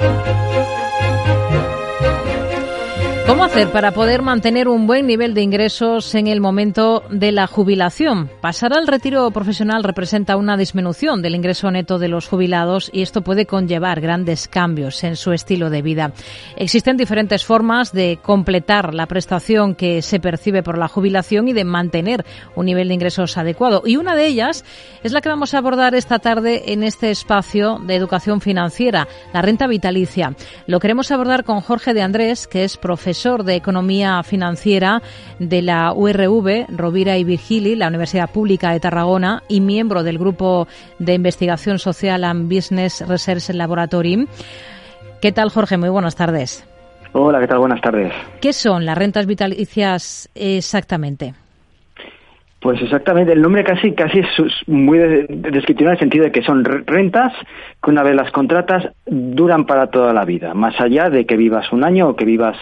Música ¿Cómo hacer para poder mantener un buen nivel de ingresos en el momento de la jubilación? Pasar al retiro profesional representa una disminución del ingreso neto de los jubilados y esto puede conllevar grandes cambios en su estilo de vida. Existen diferentes formas de completar la prestación que se percibe por la jubilación y de mantener un nivel de ingresos adecuado. Y una de ellas es la que vamos a abordar esta tarde en este espacio de educación financiera, la renta vitalicia. Lo queremos abordar con Jorge de Andrés, que es profesor profesor de Economía Financiera de la URV, Rovira y Virgili, la Universidad Pública de Tarragona, y miembro del Grupo de Investigación Social and Business Research Laboratory. ¿Qué tal, Jorge? Muy buenas tardes. Hola, ¿qué tal? Buenas tardes. ¿Qué son las rentas vitalicias exactamente? Pues exactamente, el nombre casi casi es muy descriptivo en el sentido de que son rentas que una vez las contratas duran para toda la vida, más allá de que vivas un año o que vivas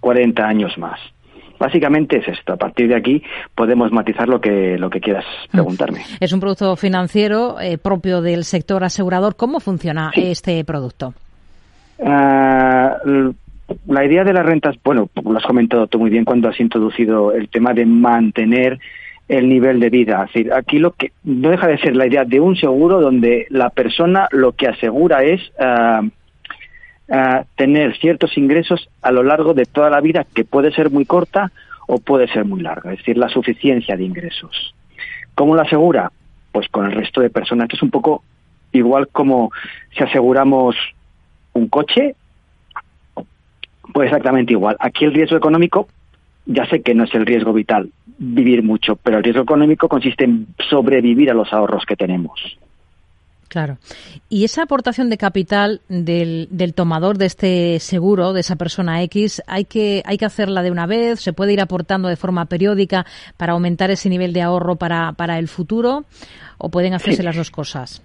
40 mm, años más. Básicamente es esto. A partir de aquí podemos matizar lo que, lo que quieras mm. preguntarme. Es un producto financiero eh, propio del sector asegurador. ¿Cómo funciona este producto? Ah, la idea de las rentas, bueno, lo has comentado tú muy bien cuando has introducido el tema de mantener el nivel de vida. Es decir, aquí lo que no deja de ser la idea de un seguro donde la persona lo que asegura es ah, tener ciertos ingresos a lo largo de toda la vida, que puede ser muy corta o puede ser muy larga, es decir, la suficiencia de ingresos. ¿Cómo lo asegura? Pues con el resto de personas. es un poco igual como si aseguramos un coche, pues exactamente igual. Aquí el riesgo económico, ya sé que no es el riesgo vital, vivir mucho, pero el riesgo económico consiste en sobrevivir a los ahorros que tenemos. Claro. Y esa aportación de capital del, del, tomador de este seguro, de esa persona X, hay que, hay que hacerla de una vez, se puede ir aportando de forma periódica para aumentar ese nivel de ahorro para, para el futuro, o pueden hacerse las dos cosas.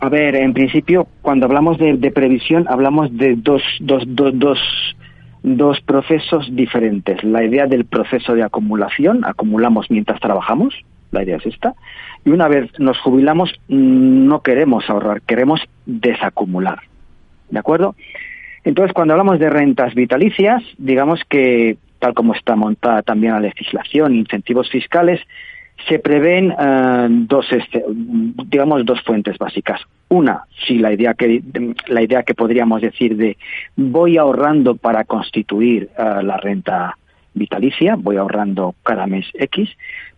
A ver, en principio, cuando hablamos de, de previsión, hablamos de dos, dos, dos, dos, dos procesos diferentes. La idea del proceso de acumulación, acumulamos mientras trabajamos, la idea es esta, y una vez nos jubilamos no queremos ahorrar, queremos desacumular. ¿De acuerdo? Entonces, cuando hablamos de rentas vitalicias, digamos que, tal como está montada también la legislación, incentivos fiscales, se prevén eh, dos, este, digamos, dos fuentes básicas. Una, si la idea que la idea que podríamos decir de voy ahorrando para constituir eh, la renta vitalicia, voy ahorrando cada mes X,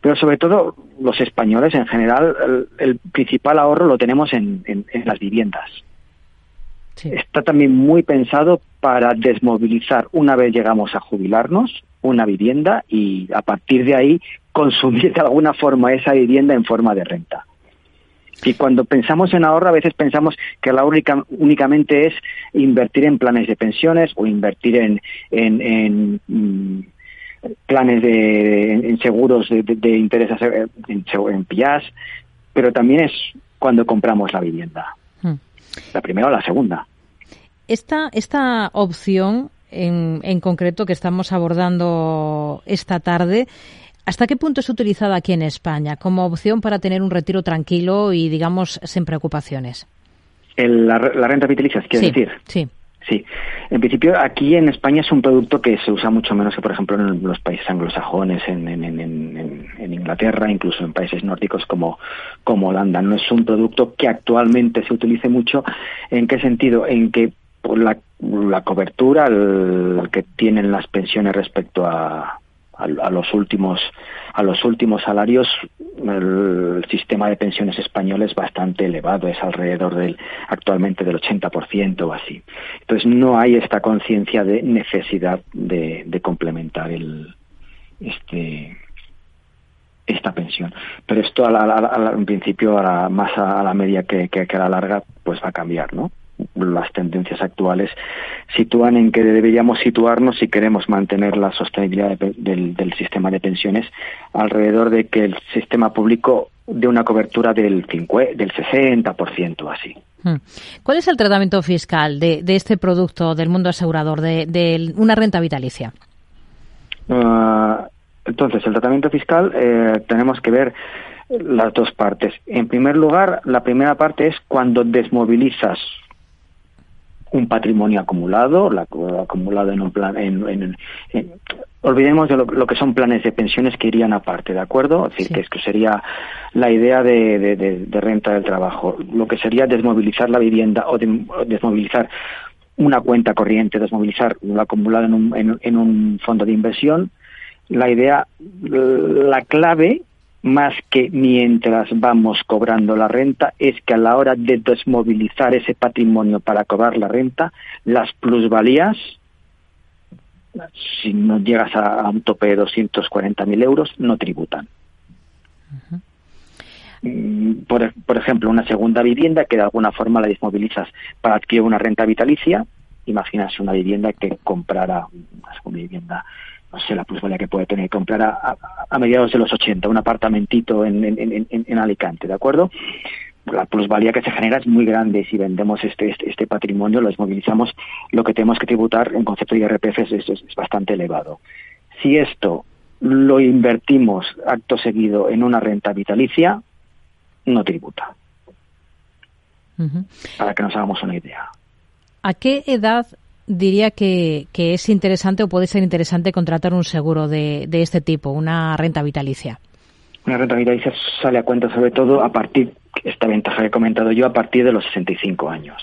pero sobre todo los españoles en general, el, principal ahorro lo tenemos en, las viviendas. Está también muy pensado para desmovilizar una vez llegamos a jubilarnos una vivienda y a partir de ahí consumir de alguna forma esa vivienda en forma de renta. Y cuando pensamos en ahorro, a veces pensamos que la única, únicamente es invertir en planes de pensiones o invertir en, en, mm, planes de en seguros de, de, interés en, en PIAS, pero también es cuando compramos la vivienda. Hmm. La primera o la segunda. Esta, esta opción en, en concreto que estamos abordando esta tarde, ¿hasta qué punto es utilizada aquí en España como opción para tener un retiro tranquilo y, digamos, sin preocupaciones? la, renta vitalicia, quiere decir. Sí. Sí, en principio aquí en España es un producto que se usa mucho menos que, por ejemplo, en los países anglosajones, en, Inglaterra, incluso en países nórdicos como, como Holanda. No es un producto que actualmente se utilice mucho. ¿En qué sentido? En que por la, la cobertura que tienen las pensiones respecto a, a, los últimos a los últimos salarios el, sistema de pensiones español es bastante elevado es alrededor del actualmente del 80% o así. Entonces no hay esta conciencia de necesidad de, complementar el este esta pensión. Pero esto a en principio a más a, la media que a la larga pues va a cambiar no las tendencias actuales sitúan en que deberíamos situarnos si queremos mantener la sostenibilidad del, sistema de pensiones alrededor de que el sistema público dé una cobertura del, 50, del 60% así. Hmm. ¿Cuál es el tratamiento fiscal de, este producto del mundo asegurador, de, una renta vitalicia? Ah, entonces, el tratamiento fiscal eh, tenemos que ver las dos partes. En primer lugar, la primera parte es cuando desmovilizas un patrimonio acumulado, acumulado en un plan, en, olvidemos de lo, que son planes de pensiones que irían aparte, ¿de acuerdo? Es decir, que, es que sería la idea de, renta del trabajo, lo que sería desmovilizar la vivienda o, desmovilizar una cuenta corriente, desmovilizar lo acumulado en un, en un fondo de inversión. La idea, la clave más que mientras vamos cobrando la renta, es que a la hora de desmovilizar ese patrimonio para cobrar la renta, las plusvalías, si no llegas a, un tope de 240.000 euros, no tributan. Mm, por, por, ejemplo, una segunda vivienda que de alguna forma la desmovilizas para adquirir una renta vitalicia, imaginas una vivienda que comprara una segunda vivienda no sé, la plusvalía que puede tener comprar a, a, mediados de los 80 un apartamentito en, en, en, Alicante, ¿de acuerdo? la plusvalía que se genera es muy grande. Si vendemos este, este, este, patrimonio, lo desmovilizamos, lo que tenemos que tributar en concepto de IRPF es, es, bastante elevado. Si esto lo invertimos acto seguido en una renta vitalicia, no tributa. Para que nos hagamos una idea. ¿A qué edad diría que, es interesante o puede ser interesante contratar un seguro de, de este tipo, una renta vitalicia? Una renta vitalicia sale a cuenta sobre todo a partir, esta ventaja que he comentado yo, a partir de los 65 años.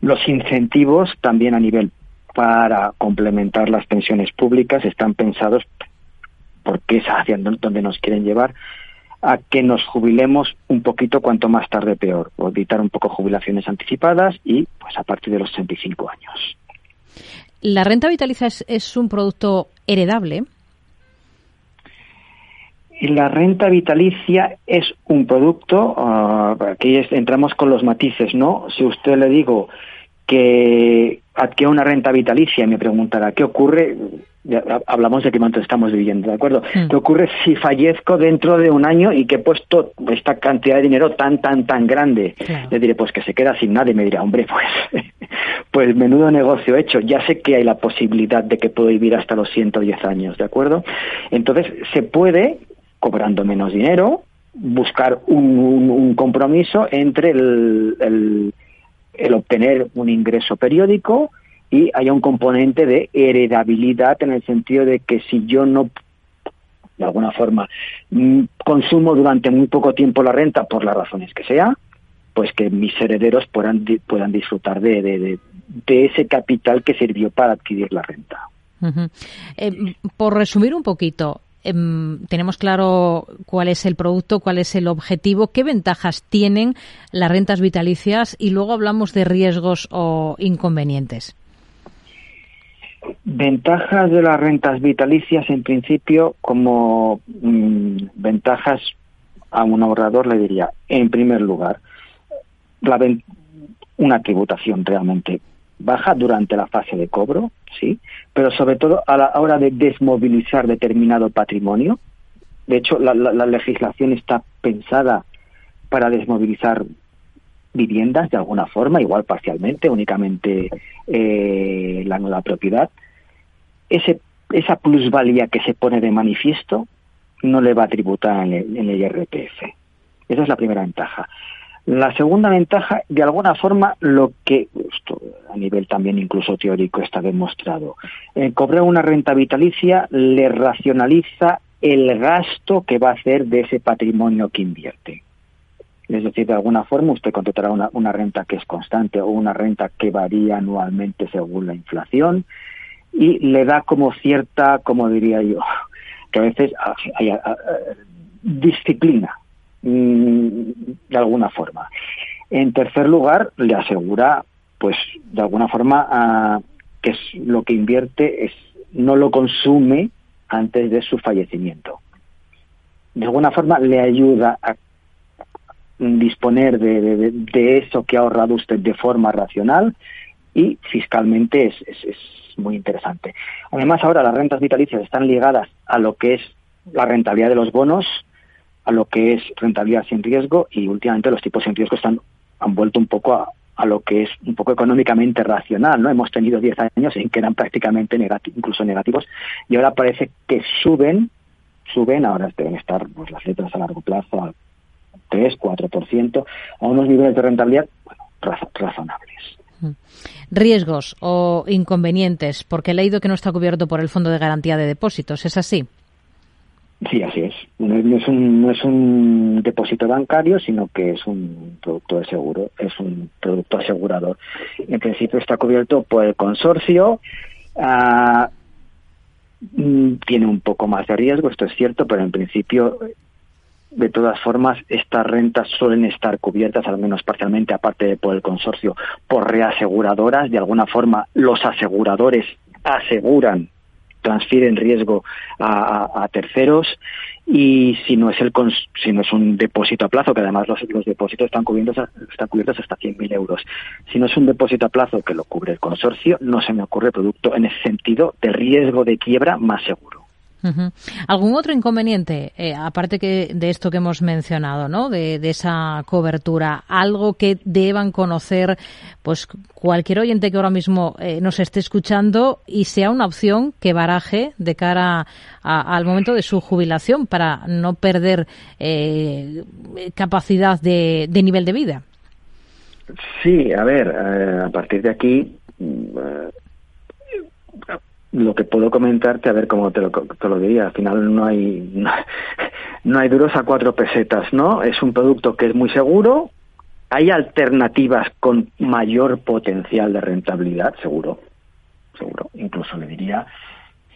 Los incentivos también a nivel para complementar las pensiones públicas están pensados porque es hacia donde nos quieren llevar a que nos jubilemos un poquito cuanto más tarde peor, o evitar un poco jubilaciones anticipadas y pues a partir de los 65 años. ¿La renta vitalicia es, un producto heredable? La renta vitalicia es un producto, uh, aquí entramos con los matices, ¿no? Si usted le digo que adquiere una renta vitalicia y me preguntará qué ocurre, hablamos de qué momento estamos viviendo, ¿de acuerdo? Mm. ¿Qué ocurre si fallezco dentro de un año y que he puesto esta cantidad de dinero tan, tan, tan grande? Le diré, pues que se queda sin nada y me dirá, hombre, pues, pues menudo negocio hecho. Ya sé que hay la posibilidad de que puedo vivir hasta los 110 años, ¿de acuerdo? Entonces, se puede, cobrando menos dinero, buscar un, compromiso entre el, el obtener un ingreso periódico, y haya un componente de heredabilidad en el sentido de que si yo no de alguna forma mm, consumo durante muy poco tiempo la renta por las razones que sea, pues que mis herederos puedan, puedan disfrutar de, de, de, ese capital que sirvió para adquirir la renta. Eh, por resumir un poquito, em, tenemos claro cuál es el producto, cuál es el objetivo, qué ventajas tienen las rentas vitalicias y luego hablamos de riesgos o inconvenientes. Ventajas de las rentas vitalicias, en principio, como mm, ventajas a un ahorrador le diría, en primer lugar, la una tributación realmente baja durante la fase de cobro, sí, pero sobre todo a la hora de desmovilizar determinado patrimonio. De hecho, la, legislación está pensada para desmovilizar viviendas de alguna forma, igual parcialmente, únicamente eh, la nueva propiedad, ese, esa plusvalía que se pone de manifiesto no le va a tributar en el, IRPF. Esa es la primera ventaja. La segunda ventaja, de alguna forma, lo que esto, a nivel también incluso teórico está demostrado, eh, cobrar una renta vitalicia le racionaliza el gasto que va a hacer de ese patrimonio que invierte. Es decir, de alguna forma usted contratará una, una renta que es constante o una renta que varía anualmente según la inflación y le da como cierta, como diría yo, que a veces hay, disciplina mm, de alguna forma. En tercer lugar, le asegura, pues, de alguna forma, que es lo que invierte es no lo consume antes de su fallecimiento. De alguna forma le ayuda a disponer de, eso que ha ahorrado usted de forma racional y fiscalmente es, es, muy interesante. Además, ahora las rentas vitalicias están ligadas a lo que es la rentabilidad de los bonos, a lo que es rentabilidad sin riesgo y últimamente los tipos sin riesgo están han vuelto un poco a, a lo que es un poco económicamente racional, ¿no? Hemos tenido 10 años en que eran prácticamente incluso negativos y ahora parece que suben, suben, ahora deben estar pues, las letras a largo plazo al 3, 4%, a unos niveles de rentabilidad bueno, razonables. riesgos o inconvenientes, porque he leído que no está cubierto por el Fondo de Garantía de Depósitos. ¿Es así? Sí, así es. No, es un, no es un depósito bancario, sino que es un producto de seguro, es un producto asegurador. En principio está cubierto por el consorcio. Ah, mm, tiene un poco más de riesgo, esto es cierto, pero en principio, de todas formas, estas rentas suelen estar cubiertas, al menos parcialmente, aparte de por el consorcio, por reaseguradoras. De alguna forma, los aseguradores aseguran transfieren riesgo a, terceros y si no es el si no es un depósito a plazo que además los, los depósitos están cubiertos están cubiertos hasta 100.000 euros. Si no es un depósito a plazo que lo cubre el consorcio no se me ocurre producto en ese sentido de riesgo de quiebra más seguro ¿Algún otro inconveniente, eh, aparte que de esto que hemos mencionado, ¿no? De, esa cobertura, algo que deban conocer, pues cualquier oyente que ahora mismo eh, nos esté escuchando y sea una opción que baraje de cara al momento de su jubilación para no perder eh, capacidad de, nivel de vida? Sí, a ver, a partir de aquí mm, lo que puedo comentarte, a ver cómo te lo, te lo diría, al final no hay, no, hay duros a cuatro pesetas, ¿no? Es un producto que es muy seguro, hay alternativas con mayor potencial de rentabilidad, seguro, seguro, incluso le diría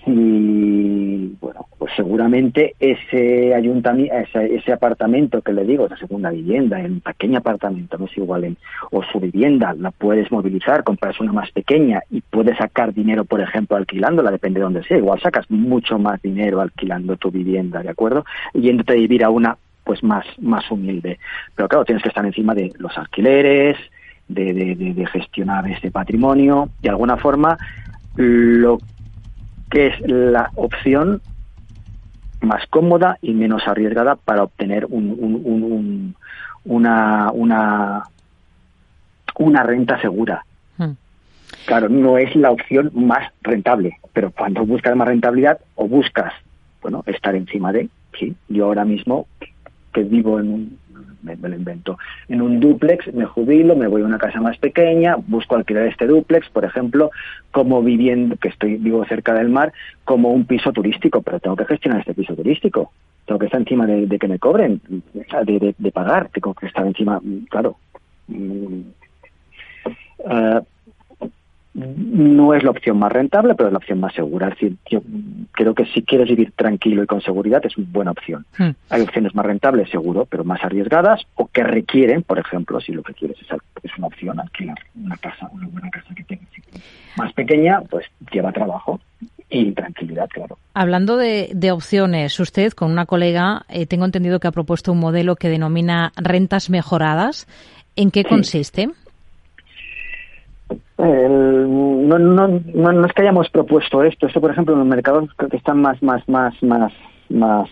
y bueno, pues seguramente ese ayuntamiento, ese, apartamento que le digo, la segunda vivienda, en pequeño apartamento, no es igual, en, o su vivienda, la puedes movilizar, compras una más pequeña y puedes sacar dinero, por ejemplo, alquilándola, depende de dónde sea, igual sacas mucho más dinero alquilando tu vivienda, ¿de acuerdo? Yéndote a vivir a una pues más, más humilde. Pero claro, tienes que estar encima de los alquileres, de, de, de gestionar este patrimonio, de alguna forma, lo que es la opción más cómoda y menos arriesgada para obtener un, una, una, una renta segura. Hmm. Claro, no es la opción más rentable, pero cuando buscas más rentabilidad o buscas, bueno, estar encima de, sí, yo ahora mismo que vivo en un me, lo invento. En un duplex me jubilo, me voy a una casa más pequeña, busco alquilar este duplex, por ejemplo, como viviendo, que estoy vivo cerca del mar, como un piso turístico, pero tengo que gestionar este piso turístico. Tengo que estar encima de, que me cobren, de, de, pagar, tengo que estar encima, claro. Mm, eh, no es la opción más rentable, pero es la opción más segura. Es decir, yo creo que si quieres vivir tranquilo y con seguridad es una buena opción. Hmm. Hay opciones más rentables, seguro, pero más arriesgadas o que requieren, por ejemplo, si lo que quieres es, es una opción, alquilar una casa, una buena casa que tenga más pequeña, pues lleva trabajo y tranquilidad, claro. Hablando de, opciones, usted con una colega eh, tengo entendido que ha propuesto un modelo que denomina rentas mejoradas. ¿En qué consiste? No, no, no, es que hayamos propuesto esto. Esto, por ejemplo, en los mercados que están más, más, más, más, más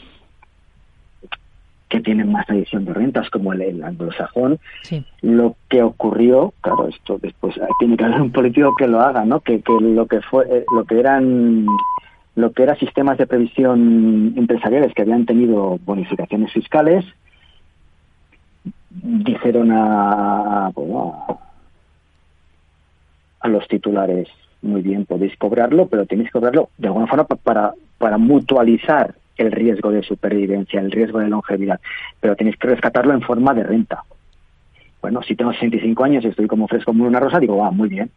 que tienen más tradición de rentas, como el, anglosajón, lo que ocurrió, claro, esto después tiene que haber un político que lo haga, ¿no? Que, que lo que fue, eh, lo que eran lo que eran sistemas de previsión empresariales que habían tenido bonificaciones fiscales, dijeron a, bueno, a a los titulares, muy bien, podéis cobrarlo, pero tenéis que cobrarlo de alguna forma para, para mutualizar el riesgo de supervivencia, el riesgo de longevidad, pero tenéis que rescatarlo en forma de renta. Bueno, si tengo 65 años y estoy como fresco como una rosa, digo, va, muy bien.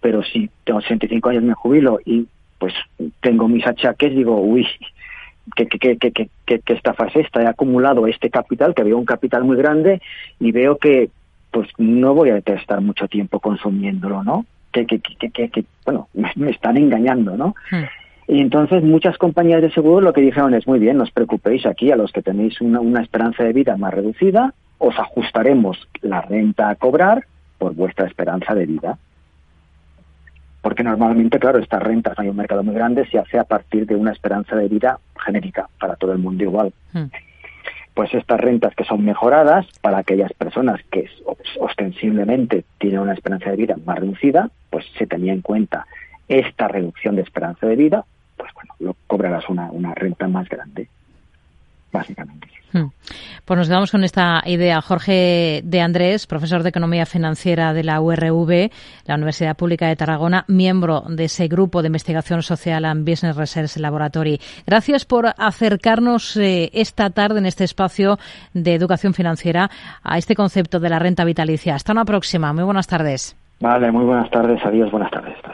Pero si tengo 65 años, me jubilo y pues tengo mis achaques, digo, uy, que, que, que, que, que, esta fase está He acumulado este capital, que había un capital muy grande y veo que pues no voy a estar mucho tiempo consumiéndolo, ¿no? Que, que, que, que bueno, me, están engañando, ¿no? Hmm. Y entonces muchas compañías de seguro lo que dijeron es, muy bien, no os preocupéis aquí, a los que tenéis una, una esperanza de vida más reducida, os ajustaremos la renta a cobrar por vuestra esperanza de vida. Porque normalmente, claro, estas rentas, hay un mercado muy grande, se hace a partir de una esperanza de vida genérica, para todo el mundo igual. Hmm pues estas rentas que son mejoradas para aquellas personas que ostensiblemente tienen una esperanza de vida más reducida, pues se tenía en cuenta esta reducción de esperanza de vida, pues bueno, lo cobrarás una, una renta más grande. básicamente. Hmm. Pues nos quedamos con esta idea. Jorge de Andrés, profesor de Economía Financiera de la URV, la Universidad Pública de Tarragona, miembro de ese grupo de investigación social and Business Research Laboratory. Gracias por acercarnos eh, esta tarde en este espacio de educación financiera a este concepto de la renta vitalicia. Hasta una próxima. Muy buenas tardes. Vale, muy buenas tardes. Adiós, buenas tardes.